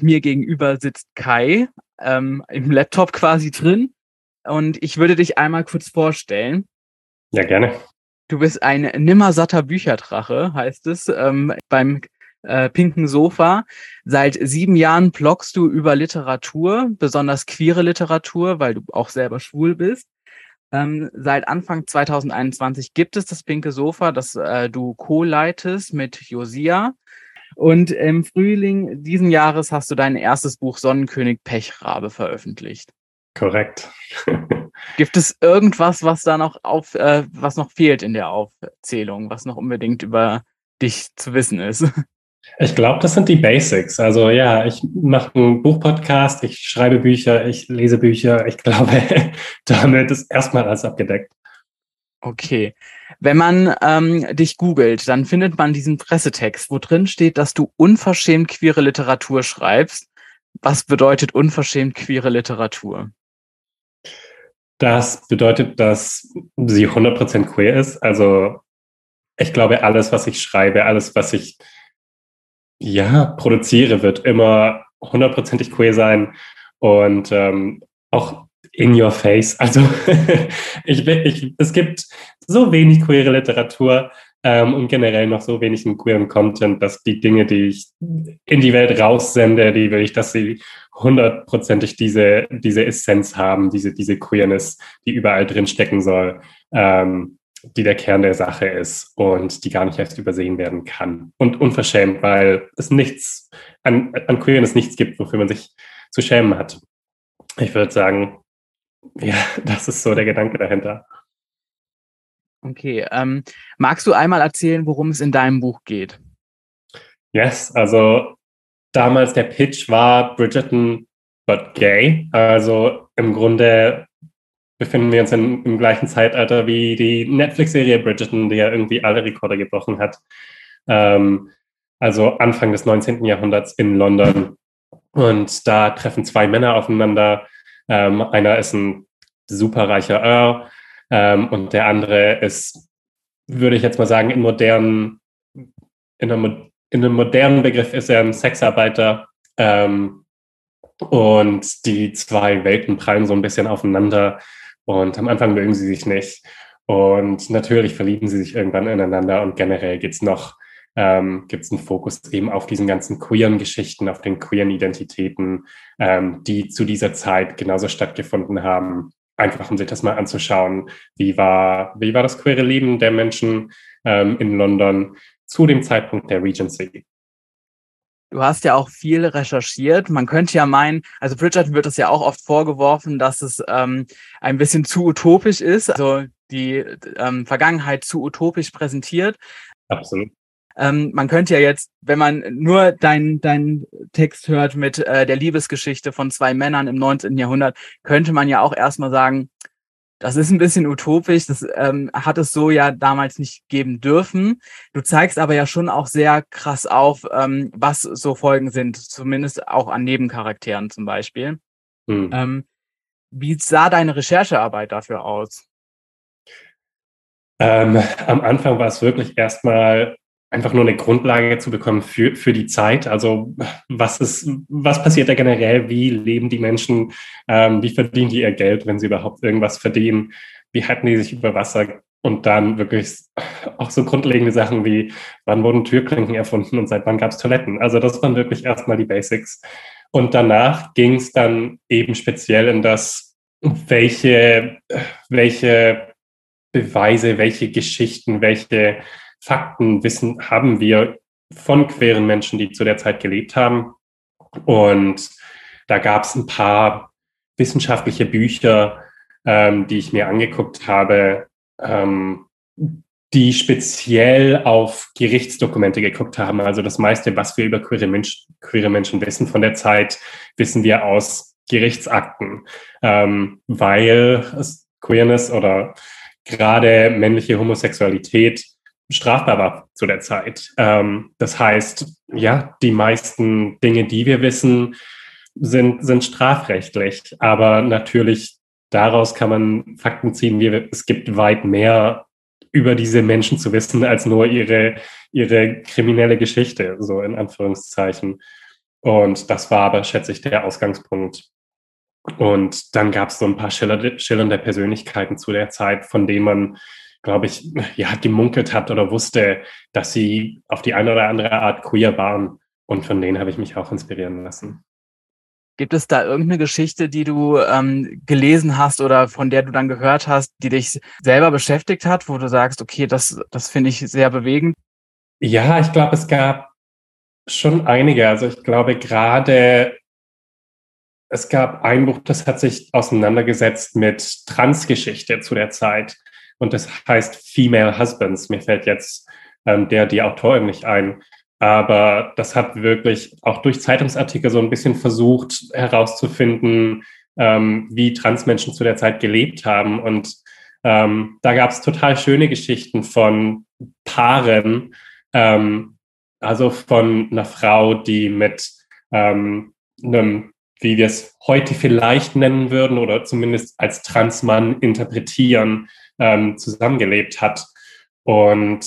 Mir gegenüber sitzt Kai ähm, im Laptop quasi drin und ich würde dich einmal kurz vorstellen. Ja, gerne. Du bist ein nimmersatter Bücherdrache, heißt es, ähm, beim äh, pinken Sofa. Seit sieben Jahren bloggst du über Literatur, besonders queere Literatur, weil du auch selber schwul bist. Ähm, seit Anfang 2021 gibt es das pinke Sofa, das äh, du co-leitest mit Josia. Und im Frühling diesen Jahres hast du dein erstes Buch Sonnenkönig Pechrabe veröffentlicht. Korrekt. Gibt es irgendwas, was da noch auf, äh, was noch fehlt in der Aufzählung, was noch unbedingt über dich zu wissen ist? Ich glaube, das sind die Basics. Also ja, ich mache einen Buchpodcast, ich schreibe Bücher, ich lese Bücher. Ich glaube, damit ist erstmal alles abgedeckt. Okay. Wenn man ähm, dich googelt, dann findet man diesen Pressetext, wo drin steht, dass du unverschämt queere Literatur schreibst. Was bedeutet unverschämt queere Literatur? Das bedeutet, dass sie 100% queer ist. Also ich glaube, alles, was ich schreibe, alles, was ich ja, produziere, wird immer hundertprozentig queer sein und ähm, auch in your face. Also ich, ich, es gibt so wenig queere Literatur ähm, und generell noch so wenig queeren Content, dass die Dinge, die ich in die Welt raussende, die will ich, dass sie hundertprozentig diese, diese Essenz haben, diese, diese Queerness, die überall drin stecken soll. Ähm, die der Kern der Sache ist und die gar nicht erst übersehen werden kann. Und unverschämt, weil es nichts, an, an Queerness nichts gibt, wofür man sich zu schämen hat. Ich würde sagen, ja, das ist so der Gedanke dahinter. Okay, ähm, magst du einmal erzählen, worum es in deinem Buch geht? Yes, also damals der Pitch war Bridgerton but gay. Also im Grunde befinden wir uns in, im gleichen Zeitalter wie die Netflix-Serie Bridgerton, die ja irgendwie alle Rekorde gebrochen hat. Ähm, also Anfang des 19. Jahrhunderts in London. Und da treffen zwei Männer aufeinander. Ähm, einer ist ein superreicher Earl ähm, und der andere ist, würde ich jetzt mal sagen, in modernen, in einem, in einem modernen Begriff ist er ein Sexarbeiter. Ähm, und die zwei Welten prallen so ein bisschen aufeinander. Und am Anfang mögen sie sich nicht. Und natürlich verlieben sie sich irgendwann ineinander. Und generell geht's noch, ähm, gibt es einen Fokus eben auf diesen ganzen queeren Geschichten, auf den queeren Identitäten, ähm, die zu dieser Zeit genauso stattgefunden haben. Einfach um sich das mal anzuschauen, wie war, wie war das queere Leben der Menschen ähm, in London zu dem Zeitpunkt der Regency. Du hast ja auch viel recherchiert. Man könnte ja meinen, also Bridgerton wird es ja auch oft vorgeworfen, dass es ähm, ein bisschen zu utopisch ist, also die ähm, Vergangenheit zu utopisch präsentiert. Absolut. Ähm, man könnte ja jetzt, wenn man nur deinen dein Text hört mit äh, der Liebesgeschichte von zwei Männern im 19. Jahrhundert, könnte man ja auch erstmal sagen, das ist ein bisschen utopisch, das ähm, hat es so ja damals nicht geben dürfen. Du zeigst aber ja schon auch sehr krass auf, ähm, was so Folgen sind, zumindest auch an Nebencharakteren zum Beispiel. Hm. Ähm, wie sah deine Recherchearbeit dafür aus? Ähm, am Anfang war es wirklich erstmal einfach nur eine Grundlage zu bekommen für, für die Zeit. Also was ist, was passiert da generell? Wie leben die Menschen? Ähm, wie verdienen die ihr Geld, wenn sie überhaupt irgendwas verdienen? Wie halten die sich über Wasser? Und dann wirklich auch so grundlegende Sachen wie, wann wurden Türklinken erfunden und seit wann gab es Toiletten? Also das waren wirklich erstmal die Basics. Und danach ging es dann eben speziell in das, welche, welche Beweise, welche Geschichten, welche Faktenwissen haben wir von queeren Menschen, die zu der Zeit gelebt haben. Und da gab es ein paar wissenschaftliche Bücher, ähm, die ich mir angeguckt habe, ähm, die speziell auf Gerichtsdokumente geguckt haben. Also das meiste, was wir über queere, Mensch, queere Menschen wissen von der Zeit, wissen wir aus Gerichtsakten, ähm, weil Queerness oder gerade männliche Homosexualität strafbar war zu der Zeit. Ähm, das heißt, ja, die meisten Dinge, die wir wissen, sind, sind strafrechtlich. Aber natürlich daraus kann man Fakten ziehen, wie es gibt weit mehr über diese Menschen zu wissen, als nur ihre, ihre kriminelle Geschichte, so in Anführungszeichen. Und das war aber, schätze ich, der Ausgangspunkt. Und dann gab es so ein paar schillernde Persönlichkeiten zu der Zeit, von denen man, glaube ich, ja, gemunkelt hat oder wusste, dass sie auf die eine oder andere Art queer waren. Und von denen habe ich mich auch inspirieren lassen. Gibt es da irgendeine Geschichte, die du ähm, gelesen hast oder von der du dann gehört hast, die dich selber beschäftigt hat, wo du sagst, okay, das, das finde ich sehr bewegend? Ja, ich glaube, es gab schon einige. Also ich glaube gerade, es gab ein Buch, das hat sich auseinandergesetzt mit Transgeschichte zu der Zeit. Und das heißt Female Husbands. Mir fällt jetzt ähm, der, die Autorin nicht ein. Aber das hat wirklich auch durch Zeitungsartikel so ein bisschen versucht herauszufinden, ähm, wie Transmenschen zu der Zeit gelebt haben. Und ähm, da gab es total schöne Geschichten von Paaren, ähm, also von einer Frau, die mit ähm, einem, wie wir es heute vielleicht nennen würden oder zumindest als Transmann interpretieren, ähm, zusammengelebt hat. Und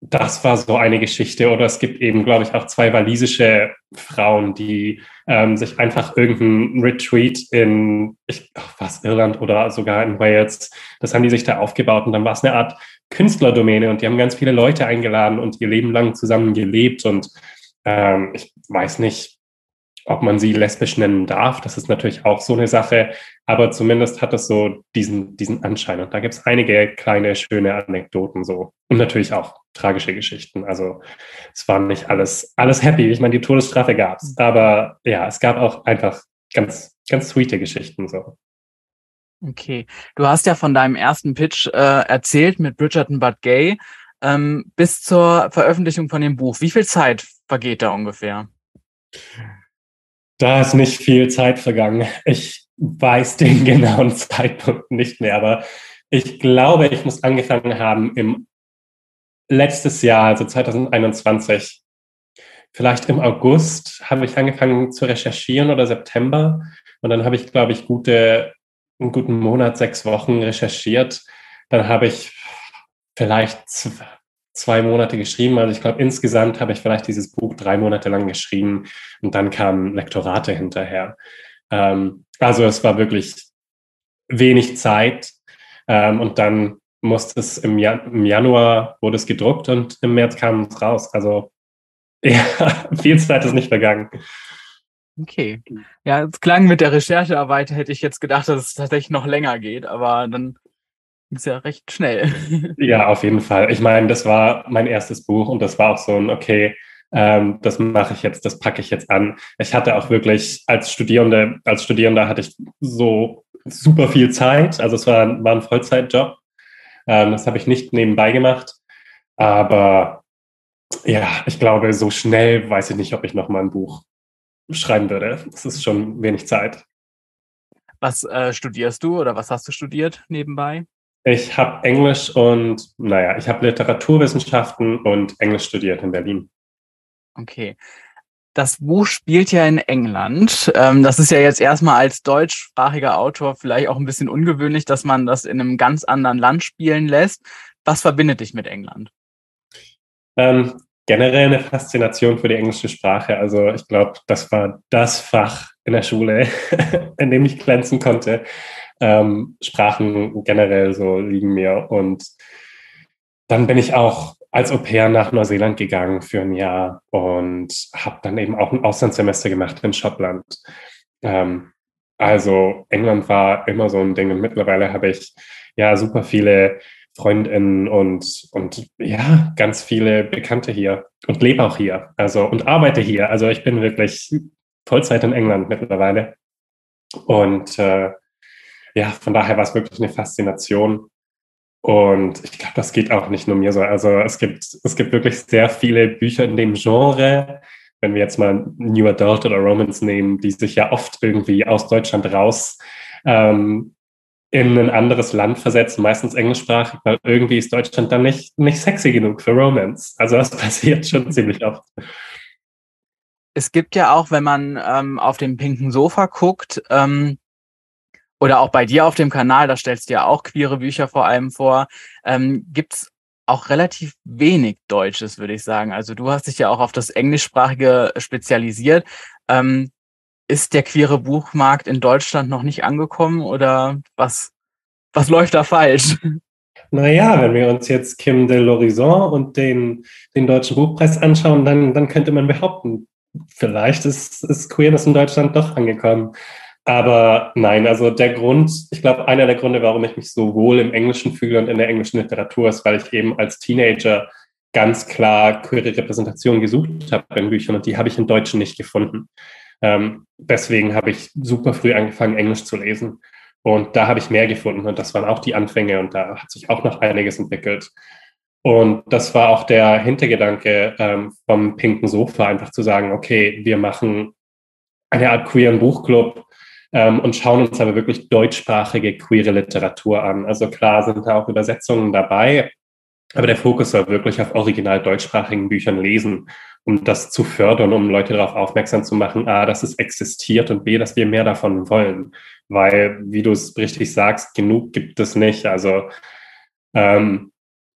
das war so eine Geschichte. Oder es gibt eben, glaube ich, auch zwei walisische Frauen, die ähm, sich einfach irgendein Retreat in, ich, was, Irland oder sogar in Wales, das haben die sich da aufgebaut und dann war es eine Art Künstlerdomäne und die haben ganz viele Leute eingeladen und ihr Leben lang zusammen gelebt und ähm, ich weiß nicht, ob man sie lesbisch nennen darf, das ist natürlich auch so eine Sache, aber zumindest hat es so diesen, diesen Anschein. Und da gibt es einige kleine, schöne Anekdoten so. Und natürlich auch tragische Geschichten. Also es war nicht alles, alles happy. Ich meine, die Todesstrafe gab es. Aber ja, es gab auch einfach ganz, ganz sweete Geschichten so. Okay. Du hast ja von deinem ersten Pitch äh, erzählt mit Bridgerton But Gay ähm, bis zur Veröffentlichung von dem Buch. Wie viel Zeit vergeht da ungefähr? Da ist nicht viel Zeit vergangen. Ich weiß den genauen Zeitpunkt nicht mehr, aber ich glaube, ich muss angefangen haben im letztes Jahr, also 2021. Vielleicht im August habe ich angefangen zu recherchieren oder September. Und dann habe ich, glaube ich, gute, einen guten Monat, sechs Wochen recherchiert. Dann habe ich vielleicht zwei Monate geschrieben. Also ich glaube, insgesamt habe ich vielleicht dieses Buch drei Monate lang geschrieben und dann kamen Lektorate hinterher. Ähm, also es war wirklich wenig Zeit. Ähm, und dann musste es im, Jan im Januar wurde es gedruckt und im März kam es raus. Also ja, viel Zeit ist nicht vergangen. Okay. Ja, es klang mit der Recherchearbeit, hätte ich jetzt gedacht, dass es tatsächlich noch länger geht, aber dann ist ja recht schnell. Ja, auf jeden Fall. Ich meine, das war mein erstes Buch und das war auch so ein, okay, ähm, das mache ich jetzt, das packe ich jetzt an. Ich hatte auch wirklich als Studierende, als Studierender hatte ich so super viel Zeit. Also es war, war ein Vollzeitjob. Ähm, das habe ich nicht nebenbei gemacht. Aber ja, ich glaube, so schnell weiß ich nicht, ob ich noch mal ein Buch schreiben würde. Es ist schon wenig Zeit. Was äh, studierst du oder was hast du studiert nebenbei? Ich habe Englisch und, naja, ich habe Literaturwissenschaften und Englisch studiert in Berlin. Okay. Das Buch spielt ja in England. Ähm, das ist ja jetzt erstmal als deutschsprachiger Autor vielleicht auch ein bisschen ungewöhnlich, dass man das in einem ganz anderen Land spielen lässt. Was verbindet dich mit England? Ähm, generell eine Faszination für die englische Sprache. Also ich glaube, das war das Fach in der Schule, in dem ich glänzen konnte. Ähm, Sprachen generell so liegen mir. Und dann bin ich auch als Au pair nach Neuseeland gegangen für ein Jahr und habe dann eben auch ein Auslandssemester gemacht in Schottland. Ähm, also England war immer so ein Ding und mittlerweile habe ich ja super viele Freundinnen und, und ja, ganz viele Bekannte hier und lebe auch hier, also und arbeite hier. Also ich bin wirklich Vollzeit in England mittlerweile. Und äh, ja, von daher war es wirklich eine Faszination. Und ich glaube, das geht auch nicht nur mir so. Also es gibt, es gibt wirklich sehr viele Bücher in dem Genre, wenn wir jetzt mal New Adult oder Romance nehmen, die sich ja oft irgendwie aus Deutschland raus ähm, in ein anderes Land versetzen, meistens englischsprachig, weil irgendwie ist Deutschland dann nicht, nicht sexy genug für Romance. Also das passiert schon ziemlich oft. Es gibt ja auch, wenn man ähm, auf dem pinken Sofa guckt, ähm, oder auch bei dir auf dem Kanal, da stellst du ja auch queere Bücher vor allem vor, ähm, gibt auch relativ wenig Deutsches, würde ich sagen. Also du hast dich ja auch auf das Englischsprachige spezialisiert. Ähm, ist der queere Buchmarkt in Deutschland noch nicht angekommen oder was, was läuft da falsch? Naja, wenn wir uns jetzt Kim de l'Horizon und den, den Deutschen Buchpreis anschauen, dann, dann könnte man behaupten, vielleicht ist, ist Queerness in Deutschland doch angekommen. Aber nein, also der Grund, ich glaube, einer der Gründe, warum ich mich so wohl im Englischen fühle und in der englischen Literatur ist, weil ich eben als Teenager ganz klar queere Repräsentation gesucht habe in Büchern und die habe ich im Deutschen nicht gefunden. Ähm, deswegen habe ich super früh angefangen, Englisch zu lesen. Und da habe ich mehr gefunden und das waren auch die Anfänge und da hat sich auch noch einiges entwickelt. Und das war auch der Hintergedanke ähm, vom pinken Sofa, einfach zu sagen, okay, wir machen eine Art queeren Buchclub ähm, und schauen uns aber wirklich deutschsprachige queere Literatur an. Also klar sind da auch Übersetzungen dabei, aber der Fokus soll wirklich auf original deutschsprachigen Büchern lesen, um das zu fördern, um Leute darauf aufmerksam zu machen, a, dass es existiert und b, dass wir mehr davon wollen. Weil, wie du es richtig sagst, genug gibt es nicht. Also ähm,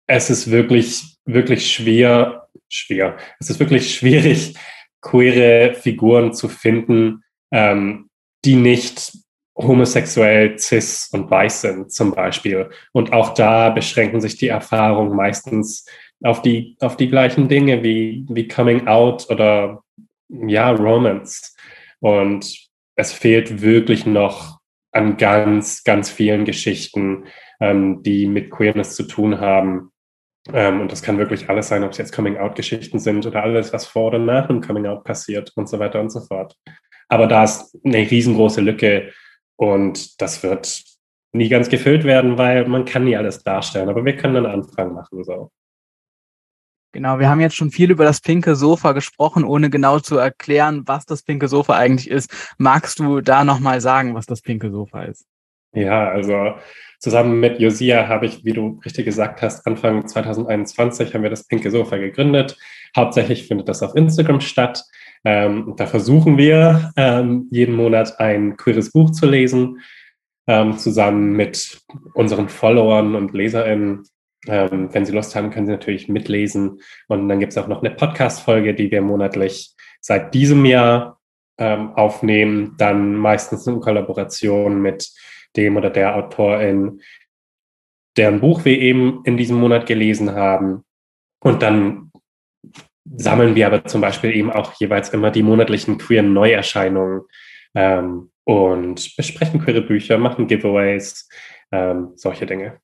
es ist wirklich, wirklich schwer, schwer. Es ist wirklich schwierig, queere Figuren zu finden, ähm, die nicht homosexuell, cis und weiß sind zum Beispiel. Und auch da beschränken sich die Erfahrungen meistens auf die, auf die gleichen Dinge wie, wie Coming Out oder ja, Romance. Und es fehlt wirklich noch an ganz, ganz vielen Geschichten, ähm, die mit Queerness zu tun haben. Ähm, und das kann wirklich alles sein, ob es jetzt Coming-out-Geschichten sind oder alles, was vor oder nach dem Coming-out passiert und so weiter und so fort. Aber da ist eine riesengroße Lücke und das wird nie ganz gefüllt werden, weil man kann nie alles darstellen. Aber wir können einen Anfang machen. So. Genau, wir haben jetzt schon viel über das pinke Sofa gesprochen, ohne genau zu erklären, was das pinke Sofa eigentlich ist. Magst du da nochmal sagen, was das pinke Sofa ist? Ja, also zusammen mit Josia habe ich, wie du richtig gesagt hast, Anfang 2021 haben wir das pinke Sofa gegründet. Hauptsächlich findet das auf Instagram statt. Ähm, da versuchen wir ähm, jeden Monat ein queeres Buch zu lesen, ähm, zusammen mit unseren Followern und LeserInnen. Ähm, wenn Sie Lust haben, können Sie natürlich mitlesen. Und dann gibt es auch noch eine Podcast-Folge, die wir monatlich seit diesem Jahr ähm, aufnehmen, dann meistens in Kollaboration mit dem oder der Autorin, deren Buch wir eben in diesem Monat gelesen haben. Und dann sammeln wir aber zum Beispiel eben auch jeweils immer die monatlichen queeren Neuerscheinungen ähm, und besprechen queere Bücher, machen Giveaways, ähm, solche Dinge.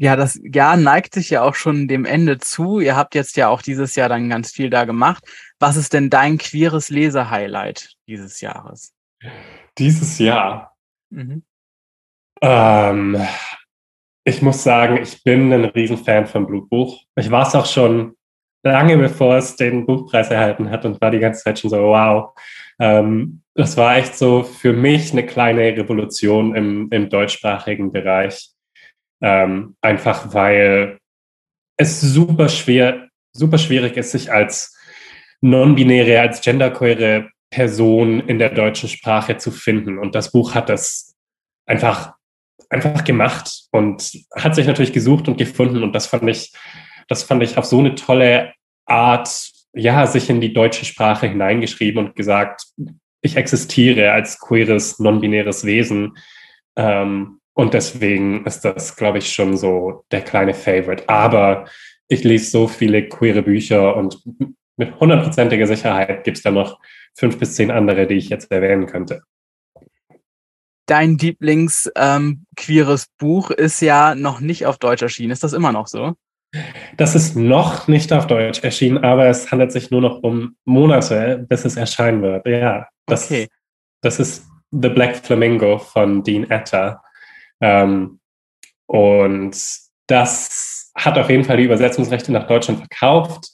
Ja, das Jahr neigt sich ja auch schon dem Ende zu. Ihr habt jetzt ja auch dieses Jahr dann ganz viel da gemacht. Was ist denn dein queeres Lesehighlight dieses Jahres? Dieses Jahr. Mhm. Ähm, ich muss sagen, ich bin ein Riesenfan von Blutbuch. Ich war es auch schon lange bevor es den Buchpreis erhalten hat und war die ganze Zeit schon so, wow. Ähm, das war echt so für mich eine kleine Revolution im, im deutschsprachigen Bereich. Ähm, einfach weil es super schwer, super schwierig ist, sich als non-binäre, als genderqueere Person in der deutschen Sprache zu finden. Und das Buch hat das einfach, einfach gemacht und hat sich natürlich gesucht und gefunden. Und das fand ich das fand ich auf so eine tolle Art, ja, sich in die deutsche Sprache hineingeschrieben und gesagt, ich existiere als queeres, non-binäres Wesen. Ähm, und deswegen ist das, glaube ich, schon so der kleine Favorite. Aber ich lese so viele queere Bücher und mit hundertprozentiger Sicherheit gibt es da noch fünf bis zehn andere, die ich jetzt erwähnen könnte. Dein Lieblings-queeres ähm, Buch ist ja noch nicht auf Deutsch erschienen. Ist das immer noch so? Das ist noch nicht auf Deutsch erschienen, aber es handelt sich nur noch um Monate, bis es erscheinen wird. Ja, das, okay. das ist The Black Flamingo von Dean Atta. Ähm, und das hat auf jeden Fall die Übersetzungsrechte nach Deutschland verkauft.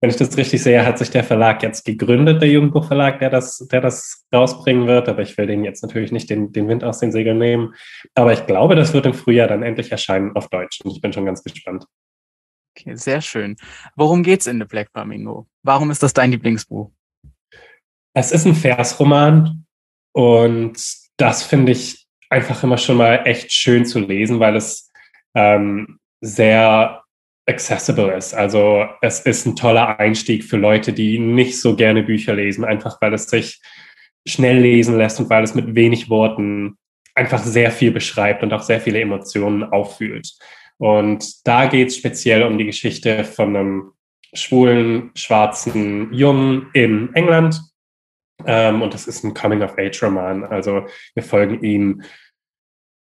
Wenn ich das richtig sehe, hat sich der Verlag jetzt gegründet, der Jugendbuchverlag, der das, der das rausbringen wird. Aber ich will den jetzt natürlich nicht den, den Wind aus den Segeln nehmen. Aber ich glaube, das wird im Frühjahr dann endlich erscheinen auf Deutsch. Und ich bin schon ganz gespannt. Okay, sehr schön. Worum geht's in The Black Flamingo? Warum ist das dein Lieblingsbuch? Es ist ein Versroman und das finde ich einfach immer schon mal echt schön zu lesen, weil es ähm, sehr accessible ist. Also es ist ein toller Einstieg für Leute, die nicht so gerne Bücher lesen, einfach weil es sich schnell lesen lässt und weil es mit wenig Worten einfach sehr viel beschreibt und auch sehr viele Emotionen auffühlt. Und da geht es speziell um die Geschichte von einem schwulen, schwarzen Jungen in England. Ähm, und das ist ein Coming-of-Age-Roman. Also wir folgen ihm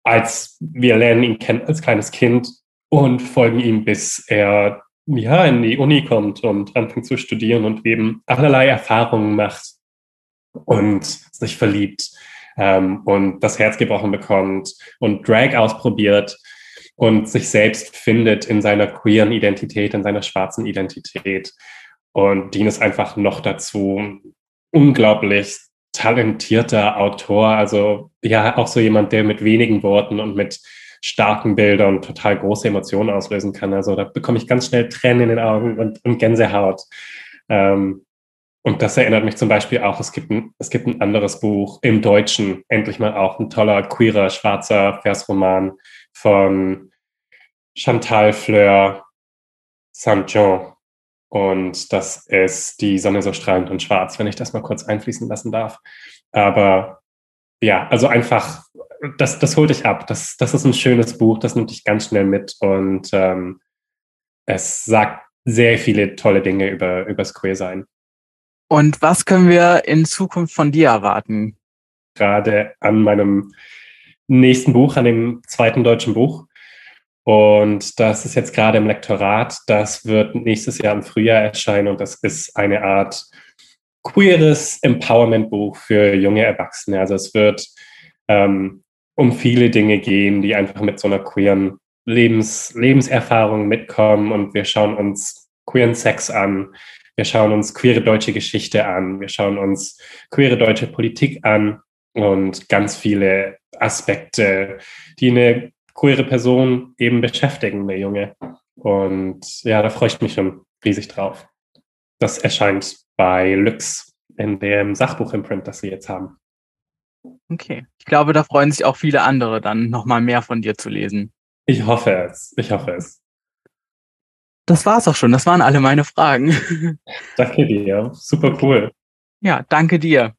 als, wir lernen ihn kennen als kleines Kind und folgen ihm, bis er ja, in die Uni kommt und anfängt zu studieren und eben allerlei Erfahrungen macht und sich verliebt ähm, und das Herz gebrochen bekommt und Drag ausprobiert und sich selbst findet in seiner queeren Identität, in seiner schwarzen Identität. Und Dean ist einfach noch dazu unglaublich talentierter Autor, also ja, auch so jemand, der mit wenigen Worten und mit starken Bildern total große Emotionen auslösen kann. Also da bekomme ich ganz schnell Tränen in den Augen und, und Gänsehaut. Ähm, und das erinnert mich zum Beispiel auch, es gibt, ein, es gibt ein anderes Buch im Deutschen, endlich mal auch ein toller, queerer, schwarzer Versroman von Chantal Fleur Saint-Jean. Und das ist Die Sonne so strahlend und schwarz, wenn ich das mal kurz einfließen lassen darf. Aber ja, also einfach, das, das holt dich ab. Das, das ist ein schönes Buch, das nimmt dich ganz schnell mit und ähm, es sagt sehr viele tolle Dinge über, über das Queer-Sein. Und was können wir in Zukunft von dir erwarten? Gerade an meinem nächsten Buch, an dem zweiten deutschen Buch. Und das ist jetzt gerade im Lektorat. Das wird nächstes Jahr im Frühjahr erscheinen und das ist eine Art queeres Empowerment-Buch für junge Erwachsene. Also es wird ähm, um viele Dinge gehen, die einfach mit so einer queeren Lebens Lebenserfahrung mitkommen und wir schauen uns queeren Sex an. Wir schauen uns queere deutsche Geschichte an. Wir schauen uns queere deutsche Politik an und ganz viele Aspekte, die eine queere Person eben beschäftigen, eine Junge. Und ja, da freue ich mich schon riesig drauf. Das erscheint bei Lux in dem Sachbuch-Imprint, das sie jetzt haben. Okay. Ich glaube, da freuen sich auch viele andere dann nochmal mehr von dir zu lesen. Ich hoffe es. Ich hoffe es. Das war's auch schon. Das waren alle meine Fragen. Danke dir. Super cool. Ja, danke dir.